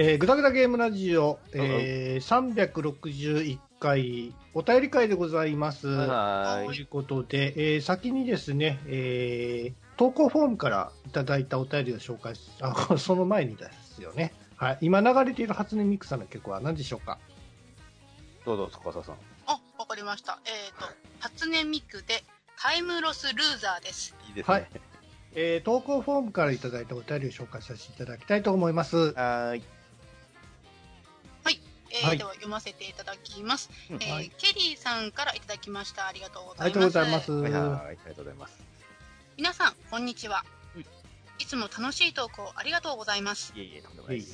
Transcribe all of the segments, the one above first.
えー、ぐだぐだゲームラジオ、えー、361回、お便り会でございます。はということで、えー先にですね、えー投稿フォームからいただいたお便りを紹介し、あ、その前にですよね。はい。今流れている初音ミクさんの曲は何でしょうか？どうぞ、司さん。あ、わかりました。えっ、と、初音ミクでタイムロスルーザーです。いいですね。はいえー投稿フォームからいただいたお便りを紹介させていただきたいと思います。はーい。えーはいでは読ませていただきます、うんえーはいケリーさんからいただきました。ありがとうござありがいます。とうございます。はいはい、ありがとうございます。皆さん、こんにちはうん。いつも楽しい投稿ありがとうございます。いえいえ、とんでもない。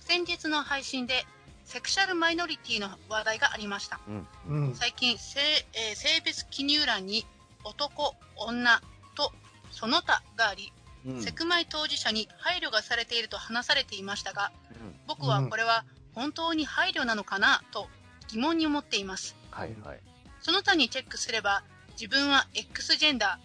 先日の配信で、セクシャルマイノリティの話題がありました。うん。うん。最近、性,、えー性別記入欄に男、女とその他があり、うん。セクマイ当事者に配慮がされていると話されていましたが、うん僕はこれは本当に配慮なのかな？と疑問に思っています。はいはい。その他にチェックすれば、自分は X ジェンダ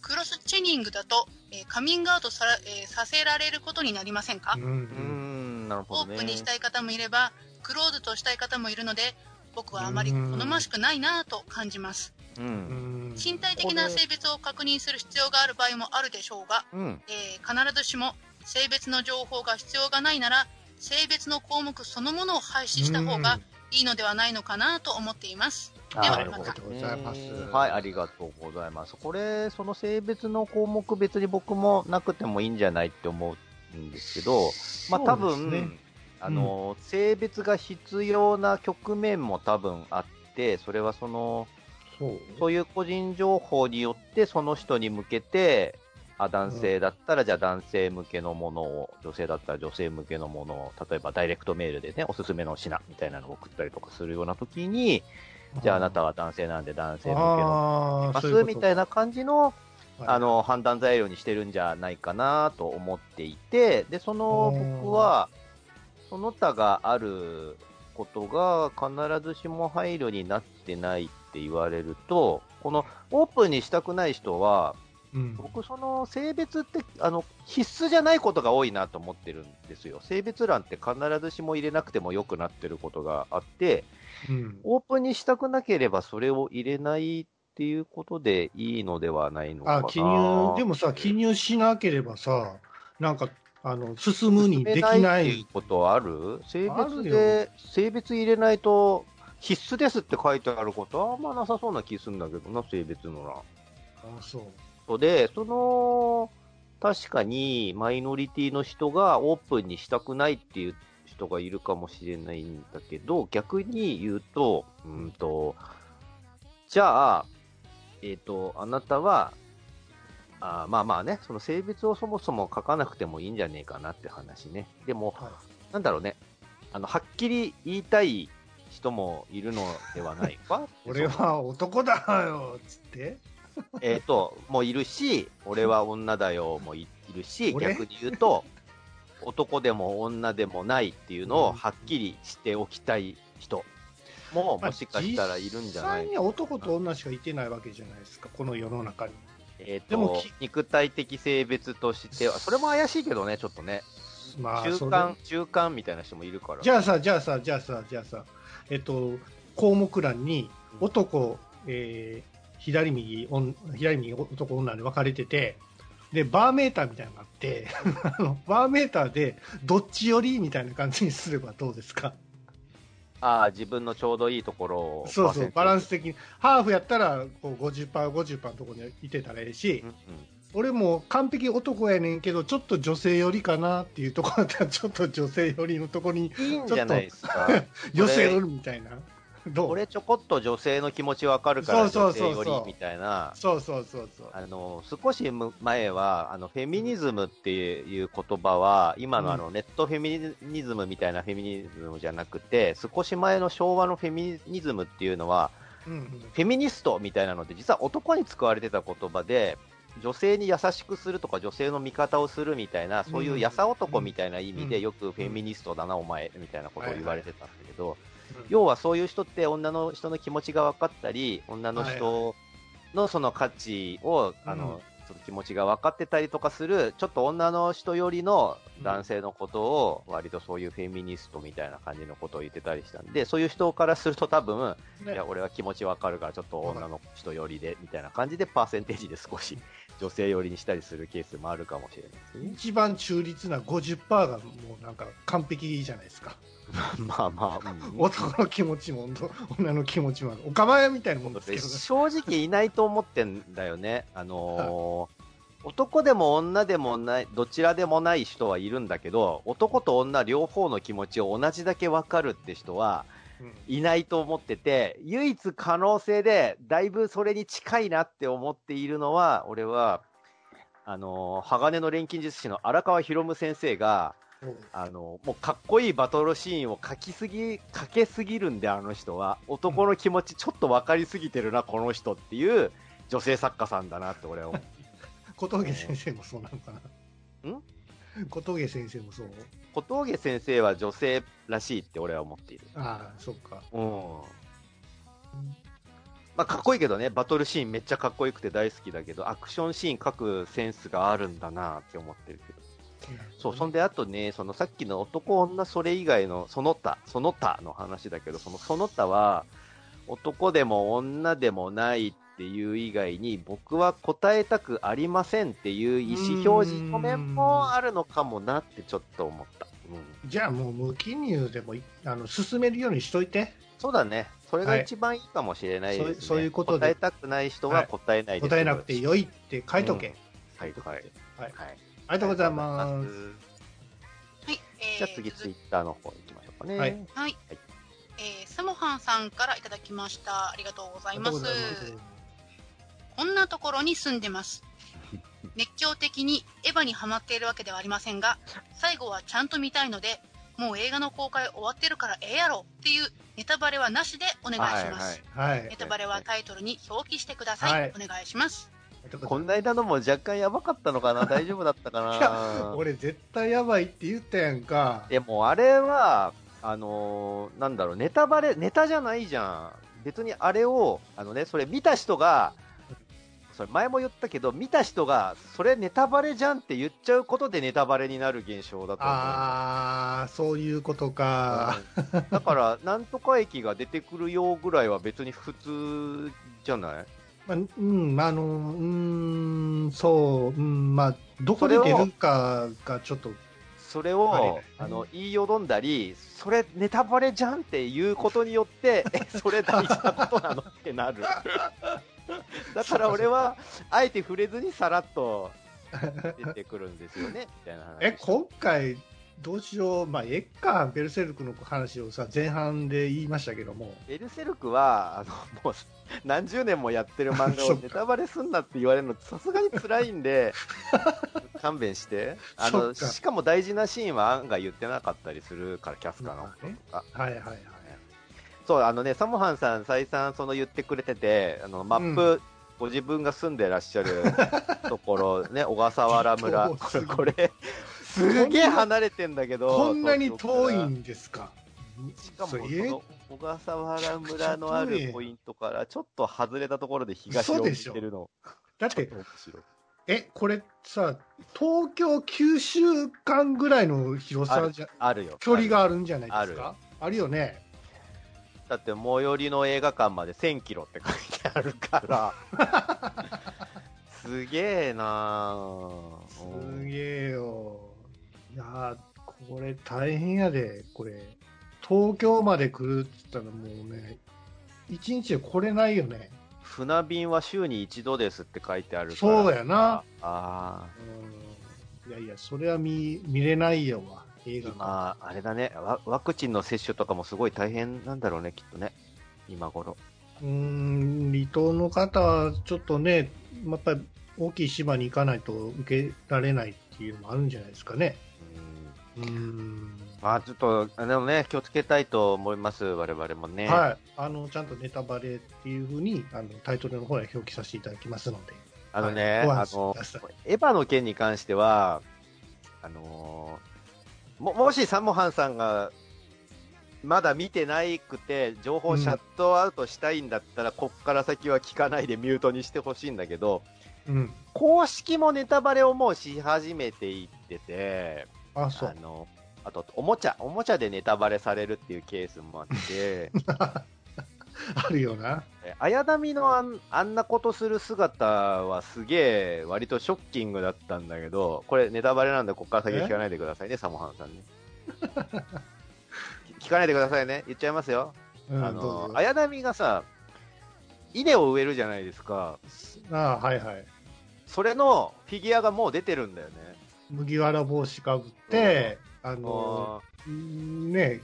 ー、クロスチェニングだと、えーカミングアウトさ,、えーさせられることになりませんか、うんん、なるほオどね。ープンにしたい方もいれば、クローズとしたい方もいるので、僕はあまり好ましくないなぁと感じます。う。うんん身体的な性別を確認する必要がある場合もあるでしょうが、うん。えー必ずしも性別の情報が必要がないなら、性別の項目そのものを廃止した方がいいのではないのかなと思っています。ではなるほどまた。ございますはい、ありがとうございます。これ、その性別の項目別に僕もなくてもいいんじゃないって思うんですけど、まあ多そうですね分、あの、性別が必要な局面も多分あって、それはその、そう。そういう個人情報によってその人に向けて、あ、男性だったらじゃあ男性向けのものを、女性だったら女性向けのものを、例えばダイレクトメールでね、おすすめの品みたいなのを送ったりとかするような時に、じゃああなたは男性なんで男性向けのますみたいな感じの、はい。あの、判断材料にしてるんじゃないかなと思っていて、で、その僕は、その他があることが必ずしも配慮になってないって言われると、このオープンにしたくない人は、うん僕その性別って、あの、必須じゃないことが多いなと思ってるんですよ。性別欄って必ずしも入れなくても良くなってることがあって、うんオープンにしたくなければそれを入れないっていうことでいいのではないのかな。あ、記入、でもさ、記入しなければさ、なんか、あの、進むにできないいう。ことある？性別で、性別入れないと必須ですって書いてあることはあんまなさそうな気するんだけどな、性別の欄。あ、そう。そうで、その、確かにマイノリティの人がオープンにしたくないっていう人がいるかもしれないんだけど、逆に言うと、うんと、じゃあ、えっ、と、あなたは、あまあまあね、その性別をそもそも書かなくてもいいんじゃねえかなって話ね。でも、はなんだろうね、あの、はっきり言いたい人もいるのではないか？俺は男だよ、つって。えっ、と、もういるし、俺は女だよもいいるし、俺？逆に言うと、男でも女でもないっていうのをはっきりしておきたい人も、もしかしたらいるんじゃない？実際には男と女しかいてないわけじゃないですか、この世の中に。えっ、とき、肉体的性別としては、それも怪しいけどね、ちょっとね。まあ、中間、中間みたいな人もいるから。じゃあさ、じゃあさ、じゃあさ、じゃあさ、えっと、項目欄に男、えー左右、左右男女で分かれてて、で、バーメーターみたいなのがあって、あのバーメーターでどっち寄りみたいな感じにすればどうですか？ああ、自分のちょうどいいところを。そうそう、バランス。ス的に。ハーフやったら、こう50%、50%のところにいてたらええしうん、うん俺も完璧男やねんけど、ちょっと女性寄りかなっていうところだったら、ちょっと女性寄りのところにいいんじゃないですか。寄せるみたいな。どう？これちょこっと女性の気持ちわかるから女性よりみたいな。そうそうそうそう。あの、少し前は、あの、フェミニズムっていう言葉は、今のあの、ネットフェミニズムみたいなフェミニズムじゃなくて、少し前の昭和のフェミニズムっていうのは、うんうん。フェミニストみたいなのって実は男に使われてた言葉で、女性に優しくするとか女性の味方をするみたいな、そういう優男みたいな意味でよくフェミニストだな、お前みたいなことを言われてたんだけど、要はそういう人って女の人の気持ちが分かったり、女の人のその価値を、あの、その気持ちが分かってたりとかする、ちょっと女の人よりの男性のことを、割とそういうフェミニストみたいな感じのことを言ってたりしたんで、そういう人からすると多分、ねいや、俺は気持ち分かるから、ちょっと女の人寄りで、みたいな感じで、パーセンテージで少し 女性寄りにしたりするケースもあるかもしれないですね。一番中立な50%がもうなんか完璧じゃないですか。まあまあ、うん。男の気持ちも女の気持ちもおかまやみたいなもんですけどね。正直いないと思ってんだよね。あのー男でも女でもない、どちらでもない人はいるんだけど、男と女両方の気持ちを同じだけ分かるって人はうん。いないと思ってて、唯一可能性で、だいぶそれに近いなって思っているのは、俺は、あのー鋼の錬金術師の荒川博夢先生が、あの、もうかっこいいバトルシーンを書きすぎ、書けすぎるんで、あの人は。男の気持ちちょっと分かりすぎてるな、この人っていう女性作家さんだなって俺は思う。小峠先生もそうなのかな？ん？小峠先生もそう？小峠先生は女性らしいって俺は思っている。ああ、そっか。うん。まあ、かっこいいけどね、バトルシーンめっちゃかっこよくて大好きだけど、アクションシーン書くセンスがあるんだなって思ってるけど。そう、そんであとね、そのさっきの男女それ以外のその他、その他の話だけど、そのその他は、男でも女でもないっていう以外に、僕は答えたくありませんっていう意思表示の面もあるのかもなってちょっと思った。うん。じゃあもう無記入でもいあの進めるようにしといて。そうだね。それが一番いいかもしれないですね。そうそういうことで答えたくない人は答えないで、答えなくてよいって書いとけ。はい、はい。はい。はい。ありがとうございます。はい。えーじゃあ次、ツイッターの方行きましょうかね。はいはい。はいえーサモハンさんからいただきました。ありがとうございますありがとうご。ざいます。こんなところに住んでます。熱狂的にエヴァにハマっているわけではありませんが、最後はちゃんと見たいので、もう映画の公開終わってるからええやろっていうネタバレはなしでお願いします。はい。ネタバレはタイトルに表記してください。はいお願いします。こんな間のも若干やばかったのかな？大丈夫だったかいや、な俺絶対やばいって言ったやんか。でもあれは、あのーなんだろう、ネタバレ、ネタじゃないじゃん。別にあれを、あのね、それ見た人が、それ前も言ったけど、見た人が、それネタバレじゃんって言っちゃうことでネタバレになる現象だと思う。ああ、そういうことか。うんだから、なんとか駅が出てくるよぐらいは別に普通じゃない？まあ、うん、あの、うん、そう、うん、まあ、どこで出るかがちょっと、それあをれ、あの、言いよどんだり、それネタバレじゃんっていうことによって、え、それ大事なことなのってなる。だから俺は、あえて触れずにさらっと出てくるんですよね、みたいな話。え、今回、どうしよう、まあ、えっか、ベルセルクの話をさ、前半で言いましたけども、ベルセルクは、あの、もう、何十年もやってる漫画を ネタバレすんなって言われるのさすがに辛いんで、勘弁して。あの、しかも大事なシーンは案外言ってなかったりするから、キャスカのこととか。はいはいはい。そう、あのね、サモハンさん再三その言ってくれてて、あの、マップ、ご自分が住んでらっしゃるところ、ね、小笠原村。これ、すげえ離れてんだけど、こんなに遠いんですか？しかも、小笠原村のあるポイントから、ちょっと外れたところで東を見てるの。だって、え、これさ、東京9週間ぐらいの広さじゃ、あるよ。距離があるんじゃないですあるかあるよね。だって、最寄りの映画館まで1000キロって書いてあるから。すげえなぁ。すげえよ。いやーこれ大変やで、これ。東京まで来るって言ったらもうね、一日で来れないよね。船便は週に一度ですって書いてあるから。そうやな。あうん。いやいや、それは見、見れないよわ、映あ。画館。今、あれだねワ。ワクチンの接種とかもすごい大変なんだろうね、きっとね。今頃。うーん、離島の方はちょっとね、やっぱり大きい島に行かないと受けられないっていうのもあるんじゃないですかね。うん。まあちょっと、あでもね、気をつけたいと思います、我々もね。はい、あのちゃんとネタバレっていうふうにあのタイトルの方へ表記させていただきますので、あのね、はい。ごあのエヴァの件に関しては、あのーも、もしサモハンさんが、まだ見てないくて、情報をシャットアウトしたいんだったら、こっから先は聞かないでミュートにしてほしいんだけど、うん、公式もネタバレをもうし始めていってて、あそうあの、あと、おもちゃ、おもちゃでネタバレされるっていうケースもあって、あるよな、え綾波のあんあんなことする姿はすげえ割とショッキングだったんだけど、これネタバレなんでこっから先聞かないでくださいね、サモハンさんね。聞かないでくださいね。言っちゃいますよ。うん、あの、綾波がさ、稲を植えるじゃないですか。あはいはい、それのフィギュアがもう出てるんだよね。麦わら帽子かぶって、あのあね、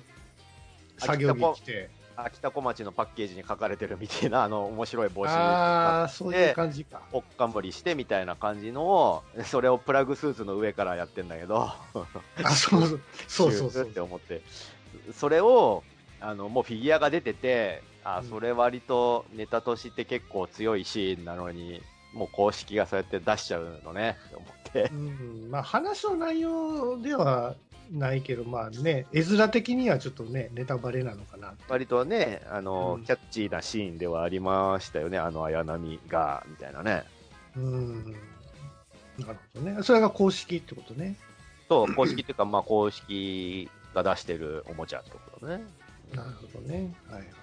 作業着着て、秋田小町のパッケージに書かれてるみたいな、あの、面白い帽子ああ、そういう感じか。おっかんぼりしてみたいな感じのを、それをプラグスーツの上からやってんだけど、あ、そうそうそうそう。そうって思って、それを、あの、もうフィギュアが出てて、あう、ん。それ割とネタとして結構強いシーンなのに、もう公式がそうやって出しちゃうのね、と思って。うん、まあ話の内容ではないけど、まあね、絵面的にはちょっとね、ネタバレなのかな。割とね、あの、うんキャッチーなシーンではありましたよね、あの綾波が、みたいなね。うん。なるほどね。それが公式ってことね。そう、公式っていうか、まあ公式が出してるおもちゃってことね。なるほどね。はいはい。はいはいはい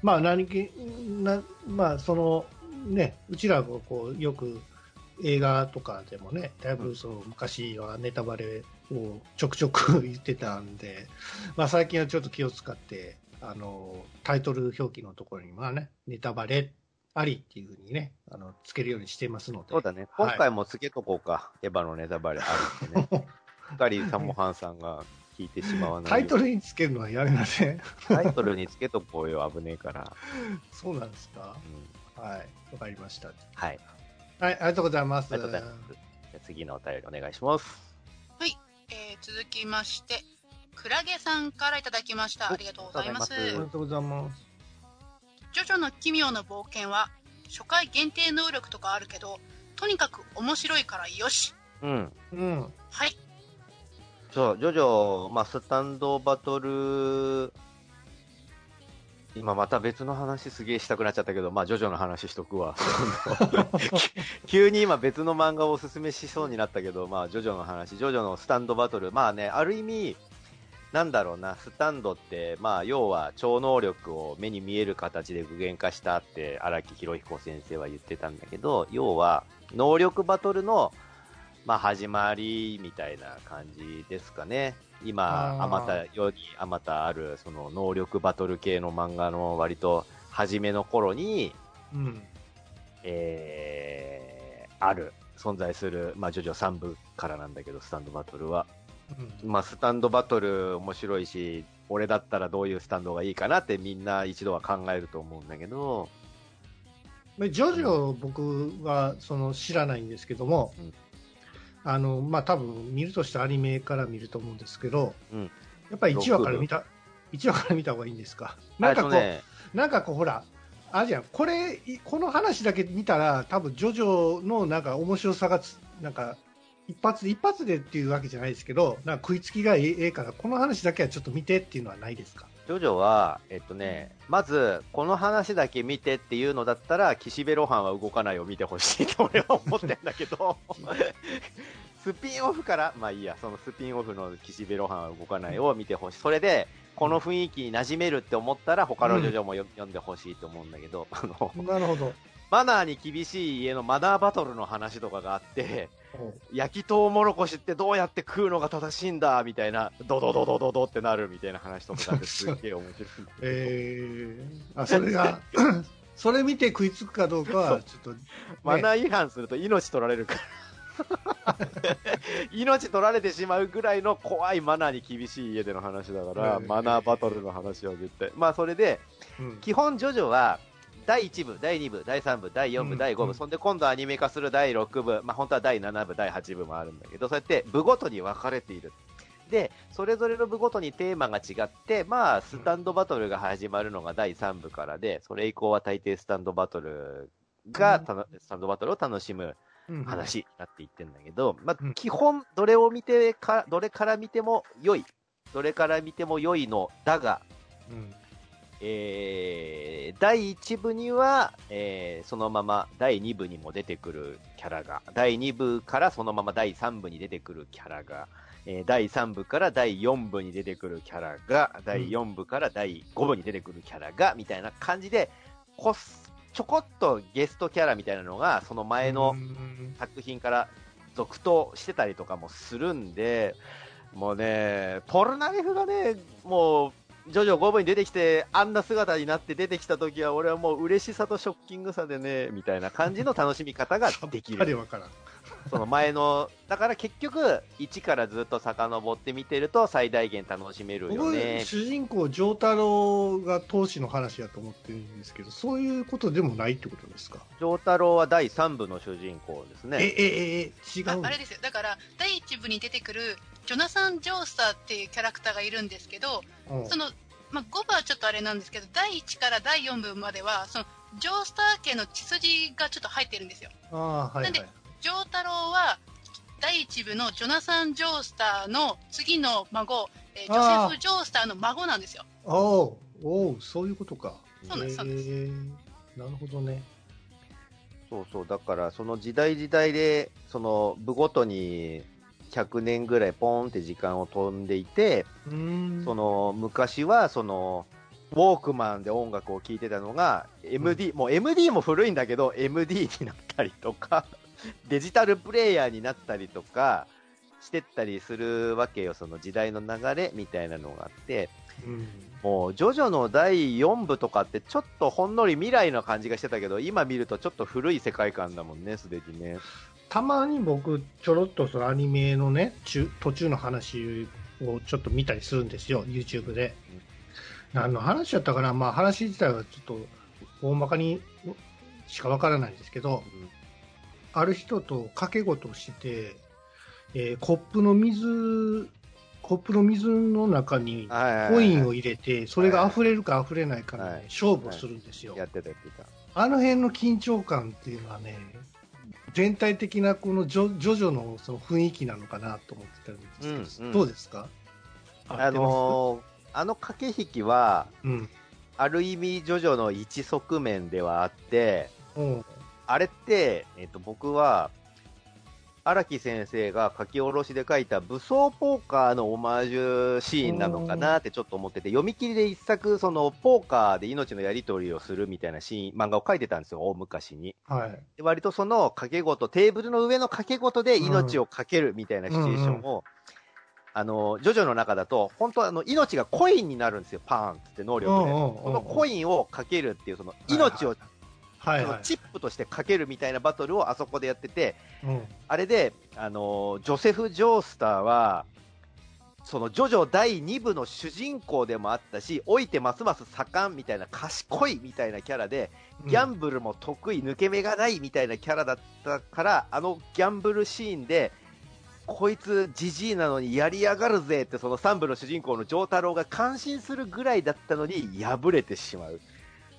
まあ何気な、まあその、ね、うちらがこう、よく映画とかでもね、だいぶその昔はネタバレをちょくちょく言ってたんで、まあ最近はちょっと気を使って、あの、タイトル表記のところに、まあね、ネタバレありっていうふうにね、あの、つけるようにしていますので。そうだね。はい今回もつけとこうか。エヴァのネタバレあるってね。しっかりサモハンさんが聞いてしまわない。タイトルにつけるのはやめません。タイトルにつけとこうよ、危ねえから。そうなんですかうん、はい。わかりました。はい。はい、ありがとうございます。ありがとうございます。じゃあ次のお便りお願いします。えー続きまして、クラゲさんからいただきました。おありがとうございます。ありがありがとうございます。ジョジョの奇妙な冒険は、初回限定能力とかあるけど、とにかく面白いからよし。うん。うん。はい。そう、ジョジョ、まあ、スタンドバトル、今また別の話すげえしたくなっちゃったけど、まあ、ジョジョの話しとくわ。急に今別の漫画をおすすめしそうになったけど、まあ、ジョジョの話、ジョジョのスタンドバトル、まあね、ある意味、なんだろうな、スタンドって、まあ、要は超能力を目に見える形で具現化したって荒木博彦先生は言ってたんだけど、要は、能力バトルの、まあ、始まりみたいな感じですかね。今、あまた、世にあまたある、その能力バトル系の漫画の割と初めの頃に、うん。えー、ある、存在する、まあ、ジョジョ3部からなんだけど、スタンドバトルは。うん。まあ、スタンドバトル面白いし、俺だったらどういうスタンドがいいかなってみんな一度は考えると思うんだけど、まあジョジョ、僕はその知らないんですけども、うんあの、まあ、多分見るとしたらアニメから見ると思うんですけど、うんやっぱり1話から見た、1話から見た方がいいんですか？なんかこう、ね、なんかこう、ほら、あるじゃん、これ、いこの話だけ見たら、多分ジョジョのなんか面白さがつ、なんか、一発一発でっていうわけじゃないですけど、なんか食いつきがええええから、この話だけはちょっと見てっていうのはないですか？ジョジョは、えっとね、まず、この話だけ見てっていうのだったら、岸辺露伴は動かないを見てほしいと俺は思ってんだけど、スピンオフから、まあいいや、そのスピンオフの岸辺露伴は動かないを見てほしい。それで、この雰囲気に馴染めるって思ったら、他のジョジョもよ読んでほしいと思うんだけど、あの、なるほど。マナーに厳しい家のマナーバトルの話とかがあって、焼きとうもろこしってどうやって食うのが正しいんだみたいな、ドドドドドドってなるみたいな話とかすっげえ面白い。えー、あそれが、それ見て食いつくかどうかは、ちょっと、ねマナー違反すると命取られるから。命取られてしまうぐらいの怖いマナーに厳しい家での話だから、うんマナーバトルの話は絶対。まあそれで、うん。基本ジョジョは、第1部、第2部、第3部、第4部、うん。第5部、うん。そんで今度アニメ化する第6部、まあ本当は第7部、第8部もあるんだけど、そうやって部ごとに分かれている。で、それぞれの部ごとにテーマが違って、まあ、スタンドバトルが始まるのが第3部からで、それ以降は大抵スタンドバトルが、たのスタンドバトルを楽しむうん話になっていってんだけど、まあ、うん。基本、どれを見てか、どれから見ても良い。どれから見ても良いのだが、うん。えー第1部には、えーそのまま第2部にも出てくるキャラが、第2部からそのまま第3部に出てくるキャラが、えー第3部から第4部に出てくるキャラが、第4部から第5部に出てくるキャラが、みたいな感じで、こすちょこっとゲストキャラみたいなのが、その前のうん作品から続投してたりとかもするんで、もうね、ポルナレフがね、もう、ジョジョ5部に出てきて、あんな姿になって出てきた時は、俺はもう嬉しさとショッキングさでね、みたいな感じの楽しみ方ができる。わからん。その前の、だから結局、1からずっと遡って見てると最大限楽しめるよ僕、ね。主人公、丈太郎が当時の話だと思ってるんですけど、そういうことでもないってことですか？丈太郎は第3部の主人公ですえ、ね。え、え、え、違うああれですよ。だから、第1部に出てくる、ジョナサン・ジョースターっていうキャラクターがいるんですけど、うんその、まあ、5部はちょっとあれなんですけど、第1から第4部までは、その、ジョースター家の血筋がちょっと入ってるんですよ。ああ、はいはいなんで。ジョー太郎は、第1部のジョナサン・ジョースターの次の孫、えージョセフ・ジョースターの孫なんですよ。おうおうそういうことか。そうなんですそうなんですなるほどね。そうそう、だからその時代時代で、その部ごとに100年ぐらいポーンって時間を飛んでいて、うーん。その昔はそのウォークマンで音楽を聴いてたのが MD、もう MD も古いんだけど MD になったりとか、デジタルプレイヤーになったりとかしてったりするわけよ、その時代の流れみたいなのがあって、うん。もう、ジョジョの第4部とかって、ちょっとほんのり未来の感じがしてたけど、今見るとちょっと古い世界観だもんね、すでにね。たまに僕、ちょろっとそのアニメのね、中途中の話をちょっと見たりするんですよ、YouTube で。何の話やったかな、まあ話自体はちょっと大まかにしかわからないんですけど、ある人と掛け事をして、えーコップの水、コップの水の中にコインを入れて、それが溢れるか溢れないかのねはい勝負をするんですよ。やってたやってた。あの辺の緊張感っていうのはね、全体的なこのジョジョのその雰囲気なのかなと思ってたんですけど、うんうんどうですか？あのーあの駆け引きは、うん。ある意味、ジョジョの一側面ではあって、うん。あれって、えっと、僕は、荒木先生が書き下ろしで書いた武装ポーカーのオマージュシーンなのかなってちょっと思ってて、読み切りで一作、そのポーカーで命のやり取りをするみたいなシーン、漫画を書いてたんですよ、大昔に。はい。で割とその掛け事、テーブルの上の掛け事で命をかけるみたいなシチュエーションを、あの、ジョジョの中だと、本当あの、命がコインになるんですよ、パーンって能力で。うんうんうんうんそのコインをかけるっていう、その命をはいはい。そのチップとしてかけるみたいなバトルをあそこでやってて、うん。あれで、あのージョセフ・ジョースターは、そのジョジョ第2部の主人公でもあったし、老いてますます盛んみたいな賢いみたいなキャラで、ギャンブルも得意、抜け目がないみたいなキャラだったから、あのギャンブルシーンで、こいつジジイなのにやりやがるぜってその3部の主人公の丈太郎が感心するぐらいだったのに敗れてしまう。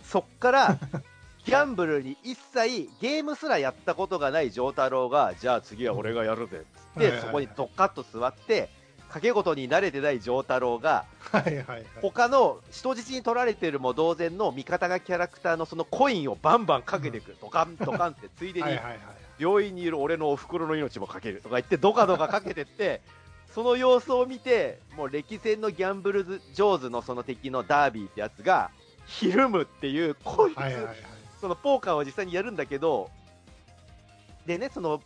そっから、ギャンブルに一切ゲームすらやったことがない丈太郎が、じゃあ次は俺がやるぜっつって、そこにドッカッと座って、掛け事に慣れてない丈太郎が、はいはいはい。他の人質に取られてるも同然の味方がキャラクターのそのコインをバンバンかけていく、ドカンドカンって、ついでに はいはいはい。病院にいる俺のお袋の命もかけるとか言って、ドカドカかけてって、その様子を見て、もう歴戦のギャンブルズ上手のその敵のダービーってやつが、ひるむっていう、こいつ、はいはいはい。そのポーカーを実際にやるんだけど、でね、その、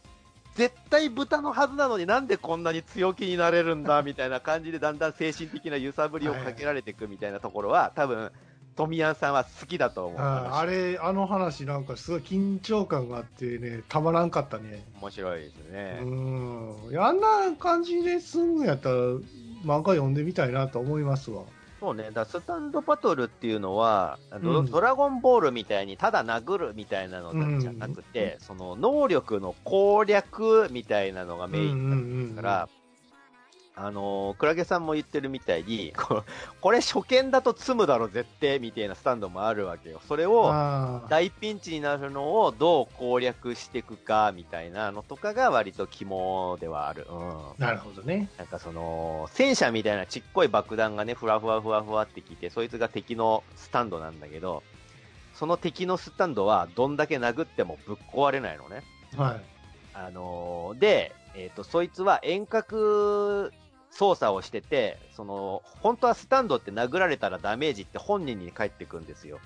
絶対豚のはずなのになんでこんなに強気になれるんだみたいな感じでだんだん精神的な揺さぶりをかけられていくみたいなところは、多分、富谷さんは好きだと思う。ああれ、あの話なんかすごい緊張感があってね、たまらんかったね。面白いですね。うん。あんな感じで済むんやったら、漫画読んでみたいなと思いますわ。そうね、だスタンドバトルっていうのは、ドうん。ドラゴンボールみたいにただ殴るみたいなのじゃなくて、その能力の攻略みたいなのがメインだから、あのークラゲさんも言ってるみたいに、ここれ初見だと積むだろ絶対みたいなスタンドもあるわけよ。それを大ピンチになるのをどう攻略していくかみたいなのとかが割と肝ではある。うん。なるほどね。なんかその、戦車みたいなちっこい爆弾がね、ふわふわふわふわってきて、そいつが敵のスタンドなんだけど、その敵のスタンドはどんだけ殴ってもぶっ壊れないのね。はい。あのーで、えっ、と、そいつは遠隔操作をしてて、その、本当はスタンドって殴られたらダメージって本人に返ってくんですよ。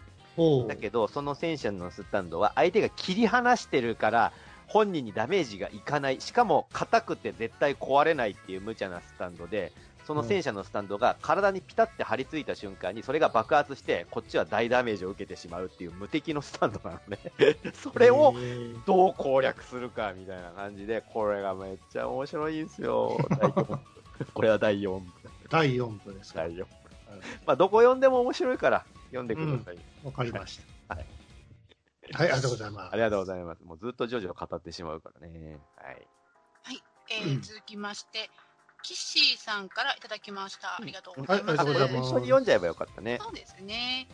だけど、その戦車のスタンドは相手が切り離してるから、本人にダメージがいかない。しかも、硬くて絶対壊れないっていう無茶なスタンドで、その戦車のスタンドが体にピタって張り付いた瞬間に、それが爆発して、こっちは大ダメージを受けてしまうっていう無敵のスタンドなのね。それをどう攻略するかみたいな感じで、これがめっちゃ面白いんですよ。これは第4部。第4部ですか。第4部。まあ、どこ読んでも面白いから、読んでください。わかりました。はいはい、ありがとうございますあ。りがとうございます。もうずっとジョジョ語ってしまうからね。はい。えうんー続きまして、キッシーさんからいただきました。ありがとうござはいいます。ありがとうございます一緒に読んじゃえばよかったね。そうですね。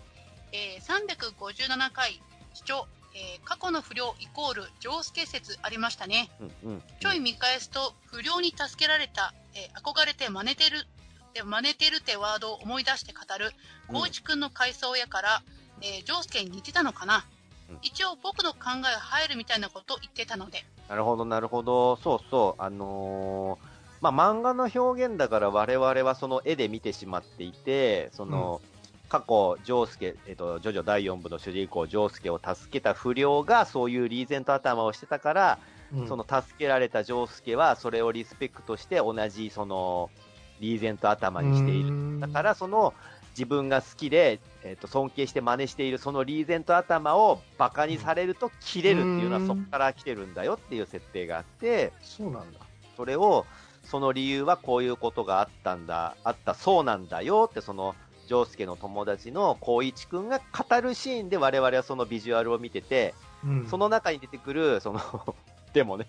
えー357回、視聴、えー過去の不良イコール上介説ありましたね。うんうん。ちょい見返すと、不良に助けられた、えー憧れて真似てる、で真似てるってワードを思い出して語る、うん光一くんの回想やから、えー、ジョースケに似てたのかな？うん一応僕の考えが入るみたいなことを言ってたので、なるほど、なるほど。そうそう。あのーまあ、漫画の表現だから我々はその絵で見てしまっていて、その、過去、ジョースケ、えっと、ジョジョ第4部の主人公、ジョースケを助けた不良がそういうリーゼント頭をしてたから、うんその助けられたジョースケはそれをリスペクトして同じそのリーゼント頭にしている。だからその自分が好きで、えっと尊敬して真似しているそのリーゼント頭をバカにされると切れるっていうのはうんそこから来てるんだよっていう設定があって、そうなんだ。それを、その理由はこういうことがあったんだ、あったそうなんだよってその、ジョースケの友達の光一くんが語るシーンで我々はそのビジュアルを見てて、うんその中に出てくる、その、でもね、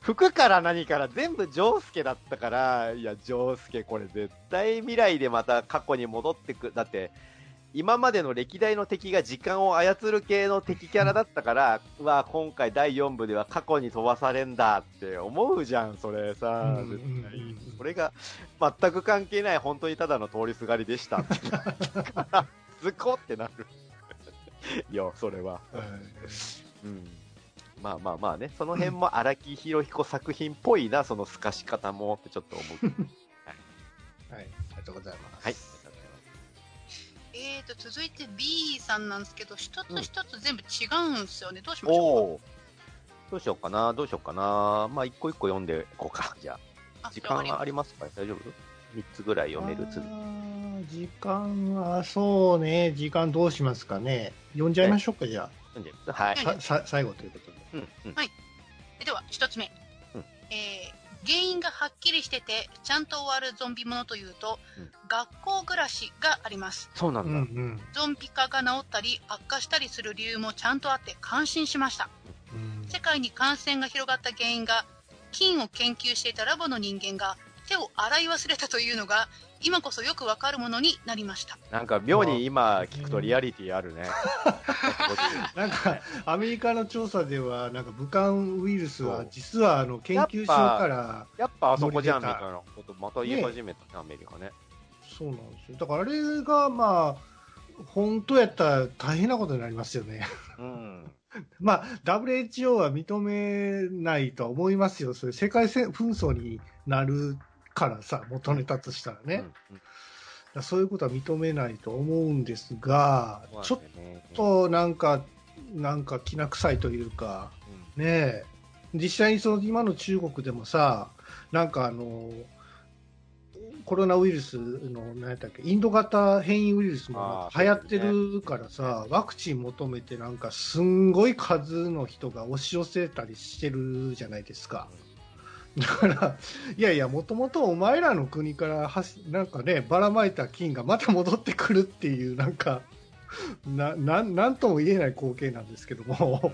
服から何から全部ジョースケだったから、いや、ジョースケこれ絶対未来でまた過去に戻ってく、だって、今までの歴代の敵が時間を操る系の敵キャラだったから、うわ、今回第4部では過去に飛ばされんだって思うじゃん、それさ、うん絶対それが全く関係ない、本当にただの通りすがりでした ってコってなる。いや、それは。うん。まあまあまあね、その辺も荒木博彦作品っぽいな、その透かし方もってちょっと思う。はい、ありがとうございます。はい。えーと、続いて B さんなんですけど、一つ一つ全部違うんですよね。どうしましょう。どうしようかな、どうしようかな。まあ、一個一個読んでいこうか。じゃあ、あ時間ありますか？大丈夫 ?3 つぐらい読める？つあー時間は、そうね、時間どうしますかね。読んじゃいましょうか、じゃ読んではい。はあ。ささ最後ということで。うん、うん。では、一つ目。うんえー原因がはっきりしてて、ちゃんと終わるゾンビものというと、うん学校暮らしがあります。うんんそうなんゾンビ化が治ったり悪化したりする理由もちゃんとあって感心しました。うん世界に感染が広がった原因が、菌を研究していたラボの人間が手を洗い忘れたというのが、今こそよくわかるものになりました。なんか妙に今聞くとリアリティあるね。なんか、アメリカの調査では、なんか武漢ウイルスは実はあの研究所から、やっぱあそこじゃんみたいなことまた言い始めたね、アメリカね。そうなんですよ。だからあれが、まあ、本当やったら大変なことになりますよね。うん。まあ、WHO は認めないとは思いますよ。それ世界戦紛争になるからさ、元ネタとしたらね。うんうん。だからそういうことは認めないと思うんですが、ちょっねとなんか、なんかきな臭いというか、うん。ねえ、実際にその今の中国でもさ、なんかあの、コロナウイルスの、何やったっけ、インド型変異ウイルスも流行ってるからさ、ワクチン求めてなんかすんごい数の人が押し寄せたりしてるじゃないですか。だから、いやいや、もともとお前らの国からはし、なんかね、ばらまいた金がまた戻ってくるっていう、なんか、な、なん、なんとも言えない光景なんですけども、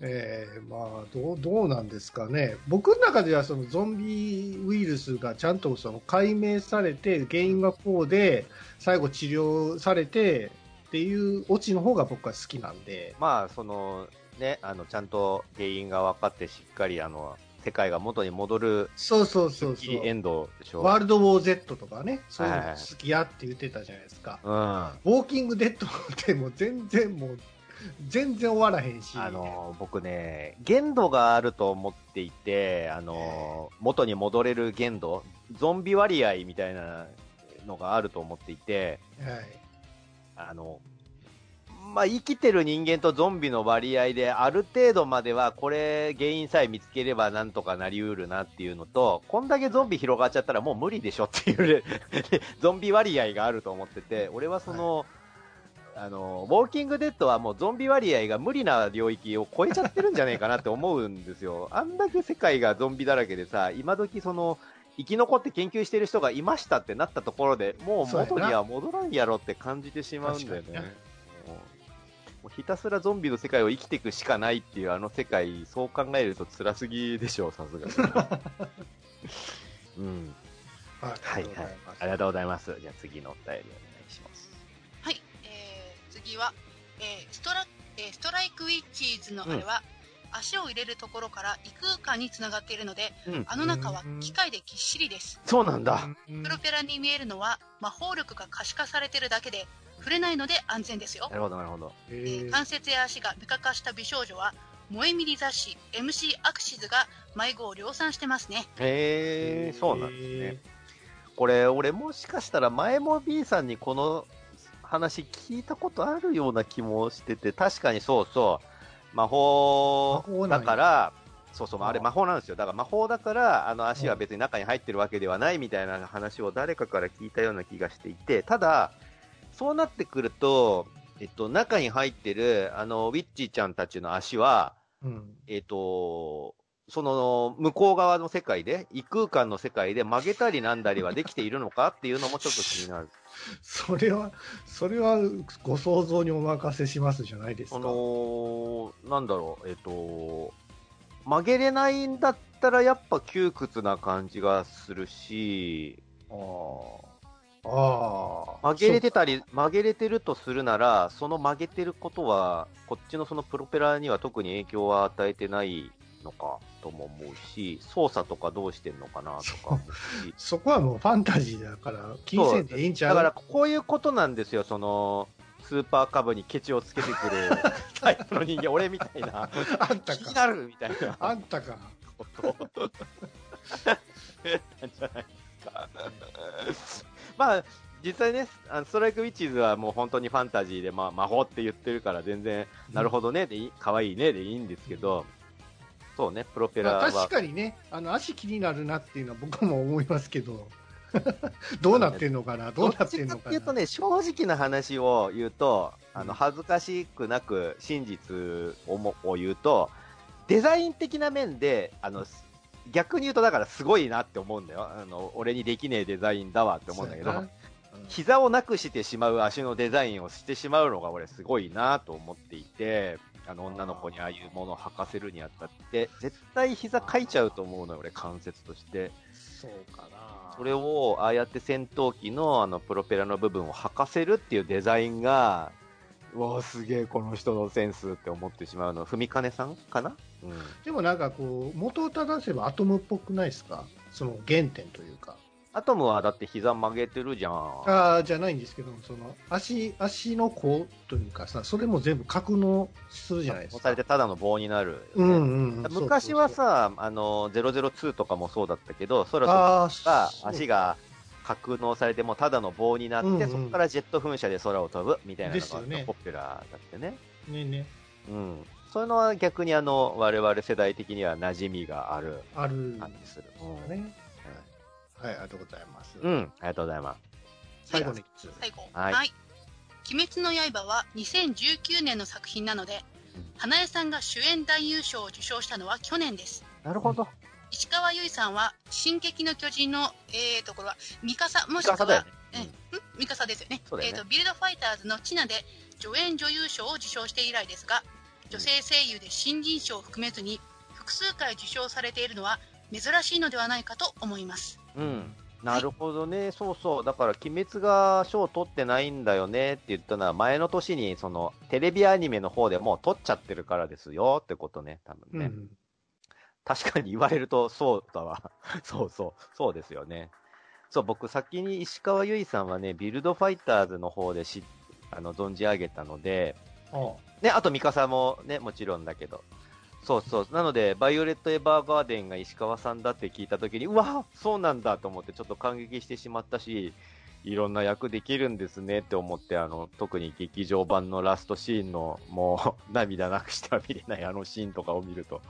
えー、まあ、どう、どうなんですかね。僕の中では、そのゾンビウイルスがちゃんとその解明されて、原因がこうで、最後治療されて、っていうオチの方が僕は好きなんで、まあ、その、ね、あの、ちゃんと原因が分かって、しっかり、あの、世界が元に戻る、そうそうスそうそう。エンドでしょ。ワールドウォー Z とかね、そういうの好きやって言ってたじゃないですか。うん。あウォーキングデッドってもう全然もう、全然終わらへんし。の、僕ね、限度があると思っていて、あの、元に戻れる限度、ゾンビ割合みたいなのがあると思っていて、はい。あの、まあ、生きてる人間とゾンビの割合で、ある程度までは、これ、原因さえ見つければなんとかなりうるなっていうのと、こんだけゾンビ広がっちゃったらもう無理でしょっていう、ゾンビ割合があると思ってて、俺はその、あの、ウォーキングデッドはもうゾンビ割合が無理な領域を超えちゃってるんじゃないかなって思うんですよ。あんだけ世界がゾンビだらけでさ、今時その、生き残って研究してる人がいましたってなったところで、もう元には戻らんやろって感じてしまうんだよねもうひたすらゾンビの世界を生きていくしかないっていうあの世界、そう考えると辛すぎでしょう、さすがに。うん。はい。はいはい。ありがとうございます。じゃあ次のお便りお願いします。はい、えー、次は、えーストラ、えーストライクウィッチーズのあれは、足を入れるところから異空間につながっているので、うん。あの中は機械でぎっしりです。そうなんだ。うんプロペラに見えるのは魔法力が可視化されてるだけで、触れないので安全ですよな。るほど、なるほど。ええーー関節や足がメカ化した美少女は、萌えミリ雑誌 MC アクシズが迷子を量産してますね。へえ、そうなんですね。これ、俺もしかしたら前も B さんにこの話聞いたことあるような気もしてて、確かにそうそう、魔法だから、そうそう、あれ魔法なんですよ。だから魔法だから、あの足は別に中に入ってるわけではないみたいな話を誰かから聞いたような気がしていて、ただ、そうなってくると、えっと、中に入ってる、あの、ウィッチーちゃんたちの足は、うん。えっ、と、その向こう側の世界で、異空間の世界で曲げたりなんだりはできているのかっていうのもちょっと気になる。それは、それはご想像にお任せしますじゃないですか。その、なんだろう、えっ、と、曲げれないんだったらやっぱ窮屈な感じがするし、ああ。ああ。曲げれてたり、曲げれてるとするなら、その曲げてることは、こっちのそのプロペラには特に影響は与えてないのかとも思うし、操作とかどうしてんのかなとか。そこはもうファンタジーだから、金銭でいいんちゃう？だから、こういうことなんですよ、その、スーパーカブにケチをつけてくる タイプの人間、俺みたいな、あんた気にか。なるみたいなあんたか。ことをやったんじゃないですか。まあ、実際ね、あのストライクウィッチーズはもう本当にファンタジーで、まあ、魔法って言ってるから全然、なるほどね、でいい、可愛いね、でいいんですけど、そうね、プロペラは。まあ、確かにね、あの足気になるなっていうのは僕も思いますけど、どうなってんのかな、どうなってんのかっちかっていうとね、正直な話を言うと、あの、うん。恥ずかしくなく真実をもを言うと、デザイン的な面で、あの、す逆に言うとだからすごいなって思うんだよ。あの、俺にできねえデザインだわって思うんだけど、そうやな膝をなくしてしまう足のデザインをしてしまうのが俺すごいなと思っていて、あの女の子にああいうものを履かせるにあたって、絶対膝かいちゃうと思うのよ、俺関節として。そうかな。それを、ああやって戦闘機のあのプロペラの部分を履かせるっていうデザインが、うわすげえこの人のセンスって思ってしまうのは、文金さんかな？うん。でもなんかこう、元を正せばアトムっぽくないですか？その原点というか。アトムはだって膝曲げてるじゃん。ああ、じゃないんですけど、その足、足の甲というかさ、それも全部格納するじゃないですか。されてただの棒になるよね、うんうんうん。昔はさ、あの、002とかもそうだったけど、空そう、とああ、が足が格納されてもうただの棒になって、うんうんそこからジェット噴射で空を飛ぶみたいなのがねポピュラーだってね。ねね、うん。そういうのは逆にあの、我々世代的には馴染みがあるある感じする。うんね。はい、ありがとうございます。うん、ありがとうございます。最後の一つ。最後。はい鬼滅の刃は2019年の作品なのでうん、花江さんが主演男優賞を受賞したのは去年です。なるほど。石川由依さんは、進撃の巨人の、えー、ところは、ミカサ、もしくは、ねえんミカサですよね。そうだよねえーと、ビルドファイターズのチナで助演女優賞を受賞して以来ですが、女性声優で新人賞を含めずに、複数回受賞されているのは珍しいのではないかと思います。うん。なるほどね、そうそう。だから、鬼滅が賞を取ってないんだよねって言ったのは、前の年に、その、テレビアニメの方でもう取っちゃってるからですよってことね、多分ね。うん。確かに言われるとそうだわ。そうそう。そうですよね。そう、僕先に石川由依さんはね、ビルドファイターズの方でしあの存じ上げたので、あね、あとミカサもね、もちろんだけど。そうそう。なので、バイオレット・エヴァーガーデンが石川さんだって聞いたときに、うわそうなんだと思ってちょっと感激してしまったし、いろんな役できるんですねって思って、あの、特に劇場版のラストシーンの、もう、涙なくしては見れないあのシーンとかを見ると、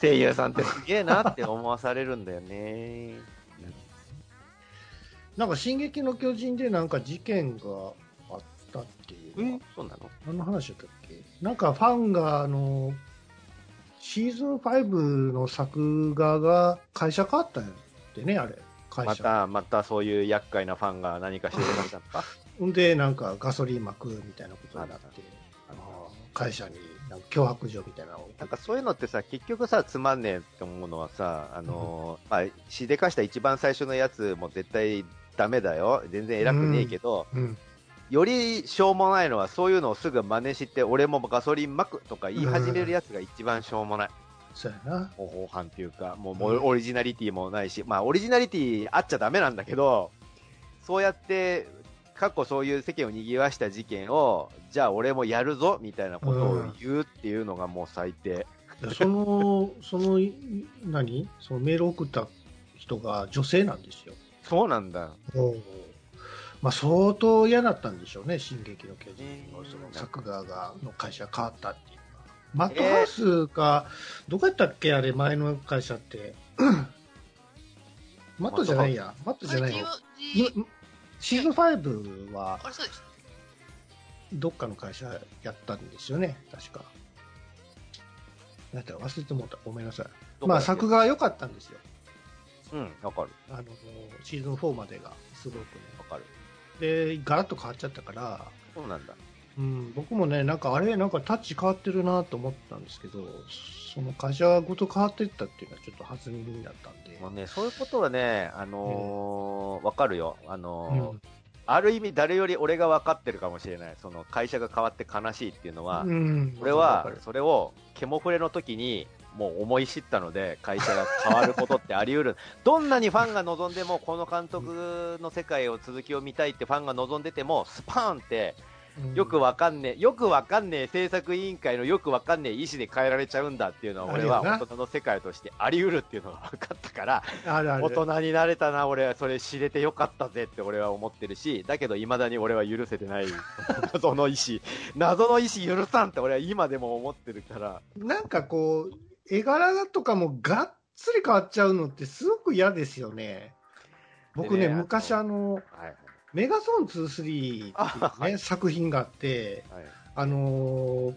声優さんってすげえなって思わされるんだよね。なんか、進撃の巨人でなんか事件があったっていう。そうなの？何の話だったっけ？なんかファンが、あの、シーズン5の作画が会社変わったんやってね、あれ。会社。また、またそういう厄介なファンが何かしてくれたのか？ほんで、なんかガソリン巻くみたいなことになって、あの、会社に脅迫状みたいななんかそういうのってさ、結局さ、つまんねえって思うのはさ、あのーまあ、しでかした一番最初のやつも絶対ダメだよ。全然偉くねえけど、うん。よりしょうもないのはそういうのをすぐ真似して、俺もガソリン巻くとか言い始めるやつが一番しょうもない。そうやな。方法犯っていうか、もうオリジナリティもないし、まあオリジナリティあっちゃダメなんだけど、そうやって、過去そういう世間を賑わした事件を、じゃあ俺もやるぞみたいなことを言うっていうのがもう最低。い やその、その、い何？そのメールを送った人が女性なんですよ。そうなんだ。まあ、相当嫌だったんでしょうね、進撃の巨人のうんその作画がの会社変わったっていうのは。マットハウスか、どこやったっけ、あれ、前の会社って。マットじゃないや、マットじゃないよ。シーズン5は。どっかの会社やったんですよね、確か。なんだったら忘れてもうた。ごめんなさい。まあ、作画は良かったんですよ。うん、わかる。あの、シーズン4までが、すごくね。で、ガラッと変わっちゃったから、そうなんだ。うん、僕もね、なんかあれ、なんかタッチ変わってるなと思ったんですけど、その会社ごと変わっていったっていうのはちょっと弾みだったんで。もうね、そういうことはね、あのーわかるよ。あのーうんある意味誰より俺が分かってるかもしれない。その会社が変わって悲しいっていうのは、うん、俺はそれをケモフレの時にもう思い知ったので、会社が変わることってあり得る。どんなにファンが望んでも、この監督の世界を続きを見たいってファンが望んでても、スパーンって、うん。よくわかんねえ、よくわかんねえ制作委員会のよくわかんねえ意思で変えられちゃうんだっていうのは、俺は大人の世界としてあり得るっていうのが分かったから、あるある。大人になれたな、俺はそれ知れてよかったぜって俺は思ってるし、だけど未だに俺は許せてない、謎の意思、謎の意思許さんって俺は今でも思ってるから、なんかこう、絵柄とかもがっつり変わっちゃうのってすごく嫌ですよね。僕ね、昔あの、はい、メガゾーン2、3っていうね、作品があって、はい、あのー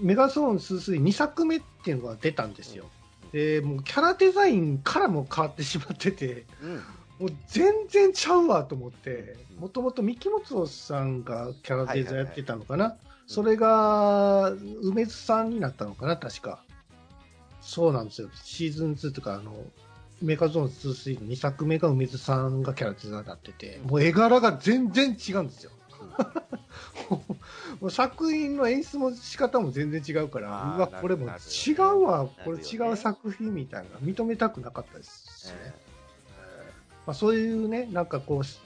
メガゾーン2、3、2作目っていうのが出たんですよ。で、もうキャラデザインからも変わってしまってて、うん、もう全然ちゃうわと思ってう、ん。もともと三木本さんがキャラデザやってたのかな、い。それが梅津さんになったのかな、確か。そうなんですよ。シーズン2とか、あの、メガゾーン2、3の2作目が梅津さんがキャラデザになってて、もう絵柄が全然違うんですよ。もう作品の演出も仕方も全然違うから、うわ、これも違うわ、これ違う作品みたいな、認めたくなかったですしね。えまあ、そういうね、なんかこう、す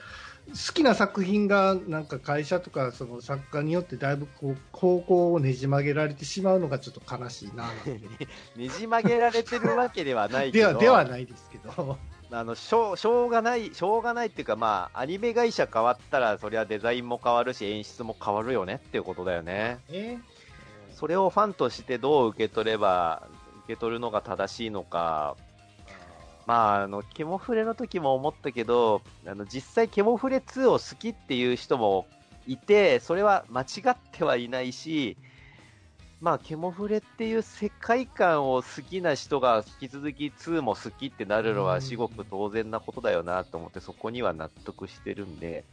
好きな作品がなんか会社とかその作家によってだいぶこう方向をねじ曲げられてしまうのがちょっと悲しいな ねじ曲げられてるわけではないけど、ではではないですけど、あのしょうしょうがない、しょうがないっていうか、まあ、アニメ会社変わったら、そりゃデザインも変わるし、演出も変わるよねっていうことだよね。えそれをファンとしてどう受け取れば、受け取るのが正しいのか、まあ、あの、ケモフレの時も思ったけど、あの、実際ケモフレ2を好きっていう人もいて、それは間違ってはいないし、まあ、ケモフレっていう世界観を好きな人が引き続き2も好きってなるのうん。は至極当然なことだよなと思って、そこには納得してるんで、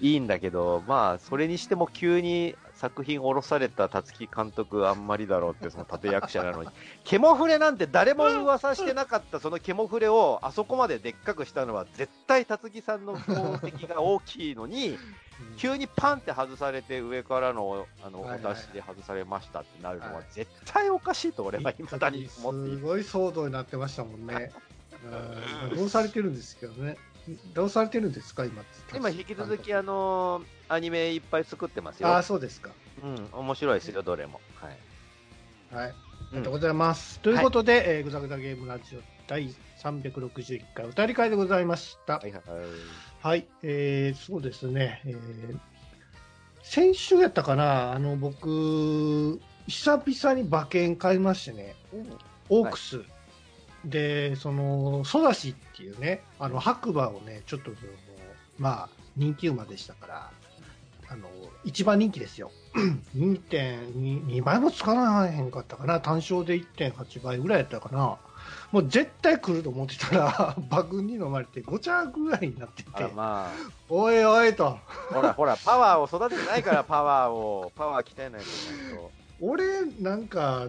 いいんだけど、まあ、それにしても急に作品降ろされた辰木監督あんまりだろうって、その立役者なのに。ケモフレなんて誰も噂してなかった、そのケモフレをあそこまででっかくしたのは、絶対辰木さんの功績が大きいのに、急にパンって外されて上からのあのお出しで外されましたってなるのは絶対おかしいと俺は未だに思って。すごい騒動になってましたもんね。うんどうされてるんですけどね。どうされてるんですか、今。今引き続きあのーアニメいっぱい作ってますよ。ああ、そうですか。うん、面白いですよ、どれも。はい。はい。あうんりがとうございます。ということで、えーぐざぐざゲームラジオ第361回歌り会でございました。はいはいはい、えー、そうですね、えー先週やったかな、あの僕、久々に馬券買いましてね、オークス、で、その、ソダシっていうね、あの白馬をね、ちょっとその、まあ、人気馬でしたから、あの、一番人気ですよ。2.2 2倍もつかなへんかったかな、単勝で1.8倍ぐらいやったかな。もう絶対来ると思ってたら、馬群に飲まれて5着ぐらいになっててまおいおいと、あ、ほらほら、パワーを育ててないから、パワーを、パワー鍛えないといけないと。俺、なんか、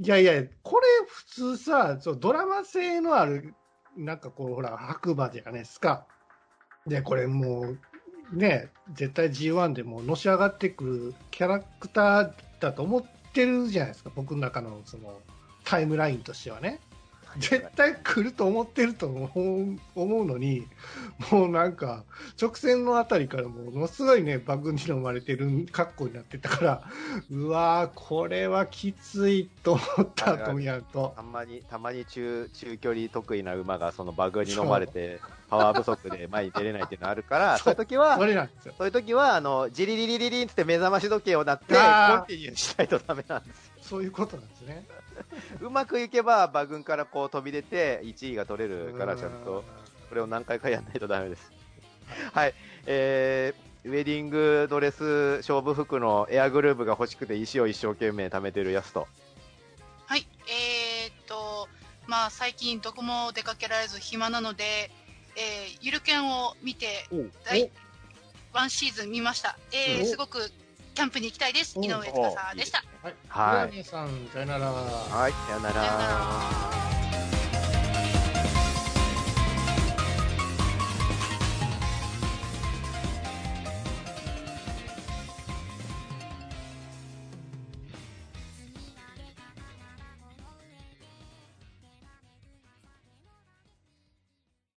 いやいや、これ普通さ、そうドラマ性のある、なんかこう、ほら、白馬じゃないですか。で、これもう、ね、絶対 G1 でものし上がってくるキャラクターだと思ってるじゃないですか、僕の中のそのタイムラインとしてはね。絶対来ると思ってると思う思うのに、もうなんか、直線のあたりからものすごいね、バグに飲まれてる格好になってたから、うわー、これはきついと思ったとやると。たまに、たまに中、中距離得意な馬がそのバグに飲まれて、パワー不足で前に出れないっていうのがあるから、そ そうういう時はそ、れなんですよ。そういう時は、あの、ジリリリリリンって目覚まし時計を鳴って、コンティニューしたいとダメなんですよ。そういうことなんですね。うまくいけば、馬群からこう飛び出て、1位が取れるから、ちゃんと、これを何回かやんないとダメです。はい。えー、ウェディングドレス勝負服のエアグルーヴが欲しくて石を一生懸命貯めてるやつと。はい、えー、っと、まあ最近どこも出かけられず暇なので、えー、ゆるキャンを見て、第ワンシーズン見ました。えー、おすごくキャンプに行きたいです。お井上司でした。はい。はいさん、さよなら。はい、さよな。ら